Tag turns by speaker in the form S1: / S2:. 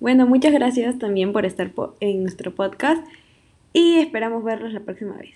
S1: Bueno, muchas gracias también por estar en nuestro podcast y esperamos verlos la próxima vez.